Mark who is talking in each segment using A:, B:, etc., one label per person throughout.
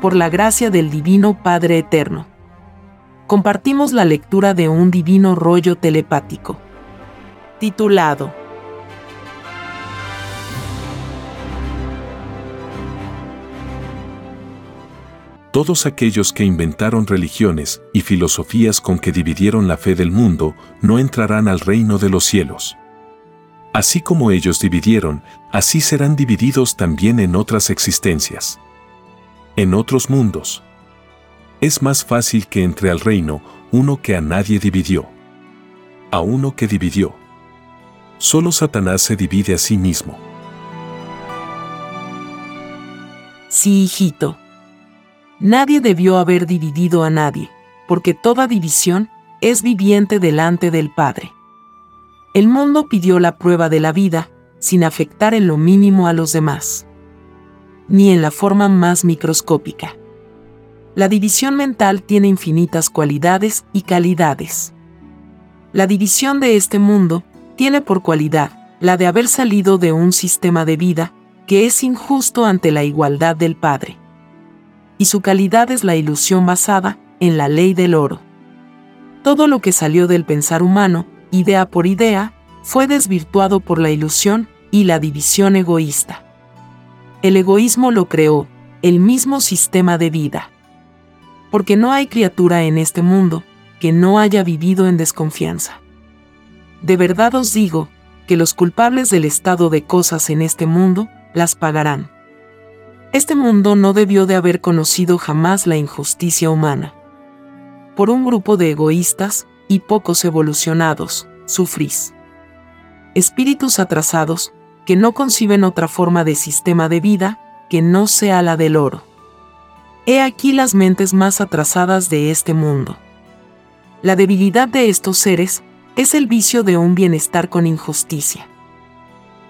A: por la gracia del Divino Padre Eterno. Compartimos la lectura de un divino rollo telepático, titulado
B: Todos aquellos que inventaron religiones y filosofías con que dividieron la fe del mundo no entrarán al reino de los cielos. Así como ellos dividieron, así serán divididos también en otras existencias. En otros mundos. Es más fácil que entre al reino uno que a nadie dividió. A uno que dividió. Solo Satanás se divide a sí mismo.
A: Sí, hijito. Nadie debió haber dividido a nadie, porque toda división es viviente delante del Padre. El mundo pidió la prueba de la vida, sin afectar en lo mínimo a los demás, ni en la forma más microscópica. La división mental tiene infinitas cualidades y calidades. La división de este mundo tiene por cualidad la de haber salido de un sistema de vida que es injusto ante la igualdad del Padre y su calidad es la ilusión basada en la ley del oro. Todo lo que salió del pensar humano, idea por idea, fue desvirtuado por la ilusión y la división egoísta. El egoísmo lo creó, el mismo sistema de vida. Porque no hay criatura en este mundo que no haya vivido en desconfianza. De verdad os digo, que los culpables del estado de cosas en este mundo las pagarán. Este mundo no debió de haber conocido jamás la injusticia humana. Por un grupo de egoístas y pocos evolucionados, sufrís. Espíritus atrasados, que no conciben otra forma de sistema de vida que no sea la del oro. He aquí las mentes más atrasadas de este mundo. La debilidad de estos seres es el vicio de un bienestar con injusticia.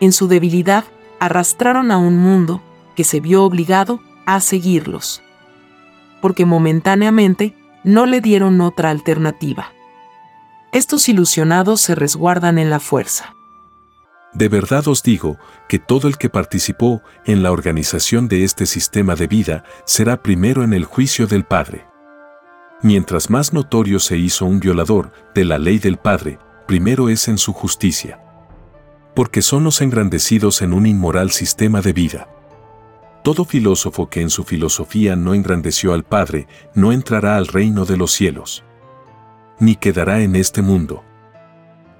A: En su debilidad, arrastraron a un mundo que se vio obligado a seguirlos. Porque momentáneamente no le dieron otra alternativa. Estos ilusionados se resguardan en la fuerza.
B: De verdad os digo que todo el que participó en la organización de este sistema de vida será primero en el juicio del Padre. Mientras más notorio se hizo un violador de la ley del Padre, primero es en su justicia. Porque son los engrandecidos en un inmoral sistema de vida. Todo filósofo que en su filosofía no engrandeció al Padre no entrará al reino de los cielos, ni quedará en este mundo.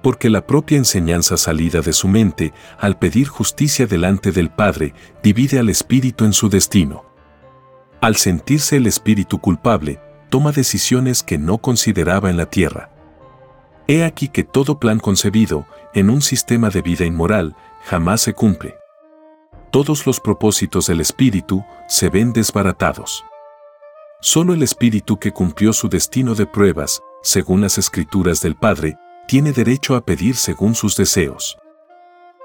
B: Porque la propia enseñanza salida de su mente, al pedir justicia delante del Padre, divide al espíritu en su destino. Al sentirse el espíritu culpable, toma decisiones que no consideraba en la tierra. He aquí que todo plan concebido, en un sistema de vida inmoral, jamás se cumple todos los propósitos del Espíritu se ven desbaratados. Solo el Espíritu que cumplió su destino de pruebas, según las escrituras del Padre, tiene derecho a pedir según sus deseos.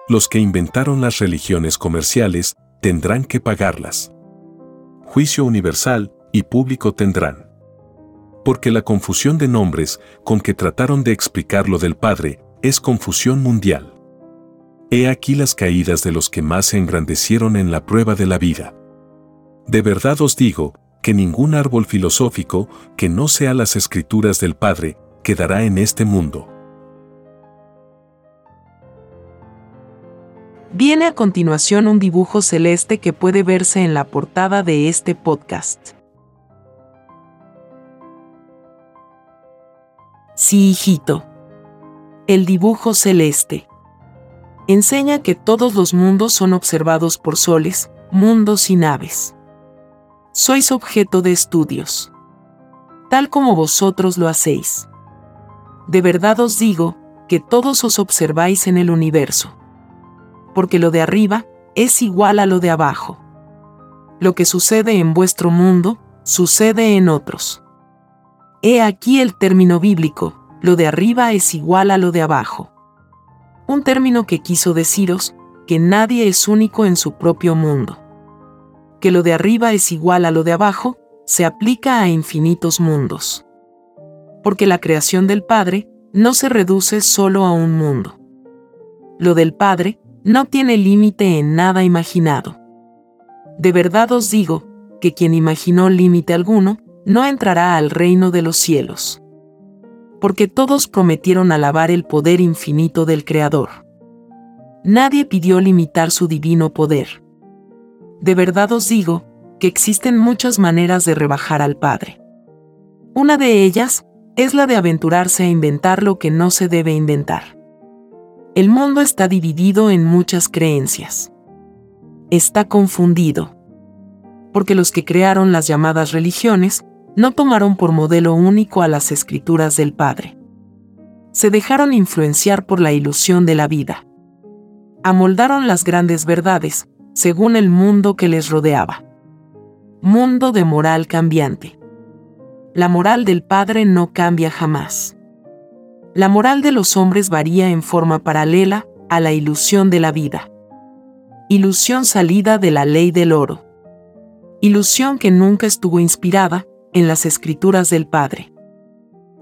B: Los que inventaron las religiones comerciales tendrán que pagarlas. Juicio universal y público tendrán. Porque la confusión de nombres con que trataron de explicar lo del Padre es confusión mundial. He aquí las caídas de los que más se engrandecieron en la prueba de la vida. De verdad os digo, que ningún árbol filosófico, que no sea las escrituras del Padre, quedará en este mundo.
A: Viene a continuación un dibujo celeste que puede verse en la portada de este podcast. Sí, hijito. El dibujo celeste enseña que todos los mundos son observados por soles, mundos y naves. Sois objeto de estudios, tal como vosotros lo hacéis. De verdad os digo, que todos os observáis en el universo. Porque lo de arriba es igual a lo de abajo. Lo que sucede en vuestro mundo, sucede en otros. He aquí el término bíblico, lo de arriba es igual a lo de abajo un término que quiso deciros que nadie es único en su propio mundo. Que lo de arriba es igual a lo de abajo, se aplica a infinitos mundos. Porque la creación del Padre no se reduce solo a un mundo. Lo del Padre no tiene límite en nada imaginado. De verdad os digo, que quien imaginó límite alguno, no entrará al reino de los cielos. Porque todos prometieron alabar el poder infinito del Creador. Nadie pidió limitar su divino poder. De verdad os digo, que existen muchas maneras de rebajar al Padre. Una de ellas es la de aventurarse a inventar lo que no se debe inventar. El mundo está dividido en muchas creencias. Está confundido. Porque los que crearon las llamadas religiones no tomaron por modelo único a las escrituras del Padre. Se dejaron influenciar por la ilusión de la vida. Amoldaron las grandes verdades, según el mundo que les rodeaba. Mundo de moral cambiante la moral del Padre no cambia jamás. La moral de los hombres varía en forma paralela a la ilusión de la vida. Ilusión salida de la ley del oro. Ilusión que nunca estuvo inspirada en las escrituras del Padre.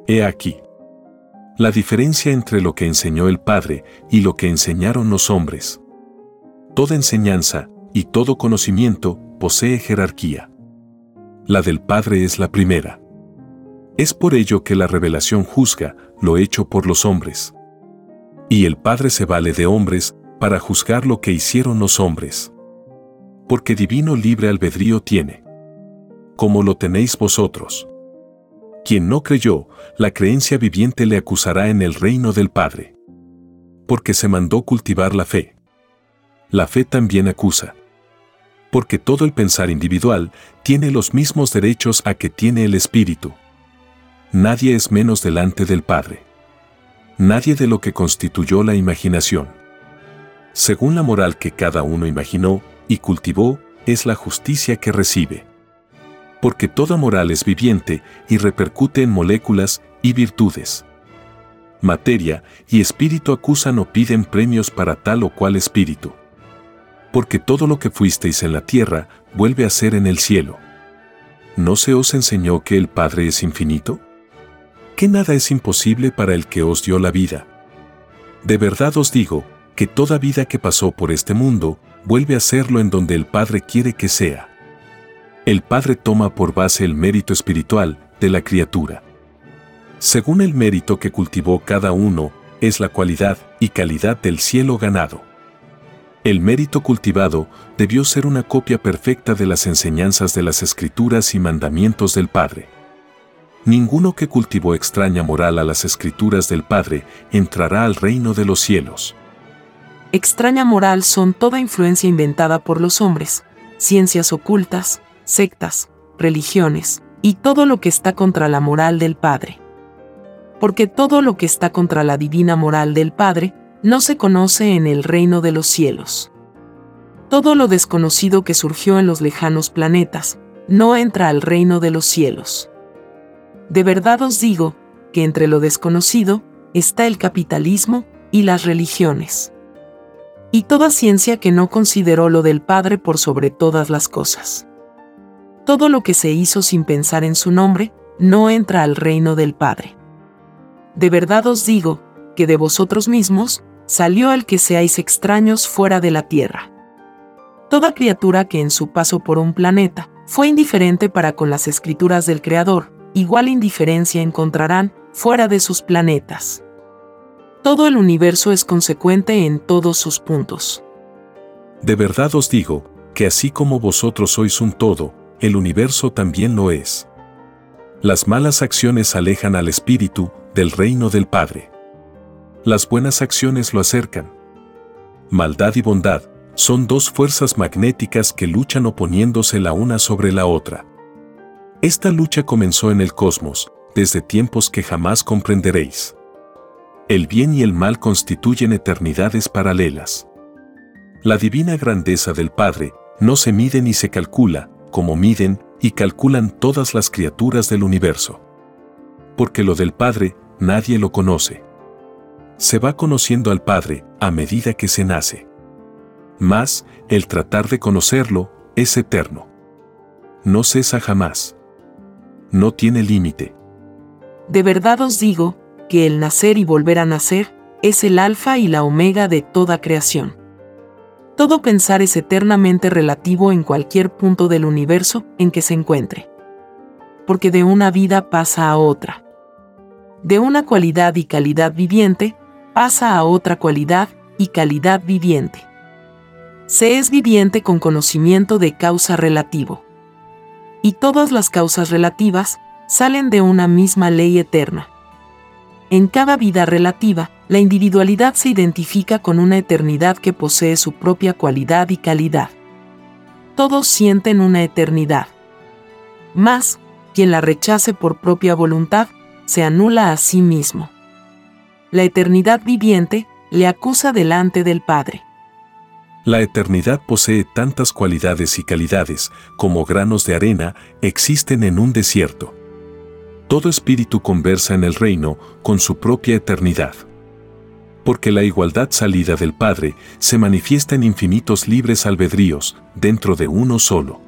B: He aquí. La diferencia entre lo que enseñó el Padre y lo que enseñaron los hombres. Toda enseñanza y todo conocimiento posee jerarquía. La del Padre es la primera. Es por ello que la revelación juzga lo hecho por los hombres. Y el Padre se vale de hombres para juzgar lo que hicieron los hombres. Porque divino libre albedrío tiene. Como lo tenéis vosotros. Quien no creyó, la creencia viviente le acusará en el reino del Padre. Porque se mandó cultivar la fe. La fe también acusa. Porque todo el pensar individual tiene los mismos derechos a que tiene el espíritu nadie es menos delante del Padre. Nadie de lo que constituyó la imaginación. Según la moral que cada uno imaginó y cultivó, es la justicia que recibe. Porque toda moral es viviente y repercute en moléculas y virtudes. Materia y espíritu acusan o piden premios para tal o cual espíritu. Porque todo lo que fuisteis en la tierra vuelve a ser en el cielo. ¿No se os enseñó que el Padre es infinito? Que nada es imposible para el que os dio la vida. De verdad os digo, que toda vida que pasó por este mundo, vuelve a serlo en donde el Padre quiere que sea. El Padre toma por base el mérito espiritual de la criatura. Según el mérito que cultivó cada uno, es la cualidad y calidad del cielo ganado. El mérito cultivado debió ser una copia perfecta de las enseñanzas de las escrituras y mandamientos del Padre. Ninguno que cultivó extraña moral a las escrituras del Padre entrará al reino de los cielos.
A: Extraña moral son toda influencia inventada por los hombres, ciencias ocultas, sectas, religiones, y todo lo que está contra la moral del Padre. Porque todo lo que está contra la divina moral del Padre no se conoce en el reino de los cielos. Todo lo desconocido que surgió en los lejanos planetas no entra al reino de los cielos. De verdad os digo, que entre lo desconocido está el capitalismo y las religiones. Y toda ciencia que no consideró lo del Padre por sobre todas las cosas. Todo lo que se hizo sin pensar en su nombre, no entra al reino del Padre. De verdad os digo, que de vosotros mismos, salió el que seáis extraños fuera de la tierra. Toda criatura que en su paso por un planeta fue indiferente para con las escrituras del Creador, igual indiferencia encontrarán fuera de sus planetas. Todo el universo es consecuente en todos sus puntos.
B: De verdad os digo, que así como vosotros sois un todo, el universo también lo es. Las malas acciones alejan al espíritu del reino del Padre. Las buenas acciones lo acercan. Maldad y bondad son dos fuerzas magnéticas que luchan oponiéndose la una sobre la otra. Esta lucha comenzó en el cosmos, desde tiempos que jamás comprenderéis. El bien y el mal constituyen eternidades paralelas. La divina grandeza del Padre no se mide ni se calcula, como miden y calculan todas las criaturas del universo. Porque lo del Padre nadie lo conoce. Se va conociendo al Padre a medida que se nace. Mas, el tratar de conocerlo es eterno. No cesa jamás no tiene límite.
A: De verdad os digo, que el nacer y volver a nacer es el alfa y la omega de toda creación. Todo pensar es eternamente relativo en cualquier punto del universo en que se encuentre. Porque de una vida pasa a otra. De una cualidad y calidad viviente pasa a otra cualidad y calidad viviente. Se es viviente con conocimiento de causa relativo. Y todas las causas relativas salen de una misma ley eterna. En cada vida relativa, la individualidad se identifica con una eternidad que posee su propia cualidad y calidad. Todos sienten una eternidad. Mas, quien la rechace por propia voluntad, se anula a sí mismo. La eternidad viviente le acusa delante del Padre.
B: La eternidad posee tantas cualidades y calidades como granos de arena existen en un desierto. Todo espíritu conversa en el reino con su propia eternidad porque la igualdad salida del Padre se manifiesta en infinitos libres albedríos, dentro de uno solo.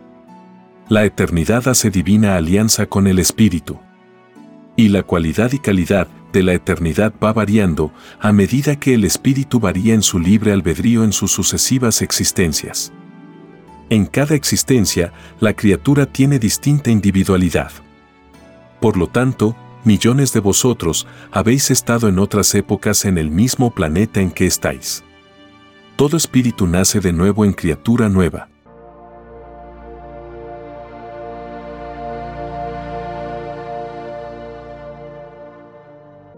B: La eternidad hace divina alianza con el Espíritu. Y la cualidad y calidad de la eternidad va variando a medida que el Espíritu varía en su libre albedrío en sus sucesivas existencias. En cada existencia, la criatura tiene distinta individualidad. Por lo tanto, millones de vosotros habéis estado en otras épocas en el mismo planeta en que estáis. Todo espíritu nace de nuevo en criatura nueva.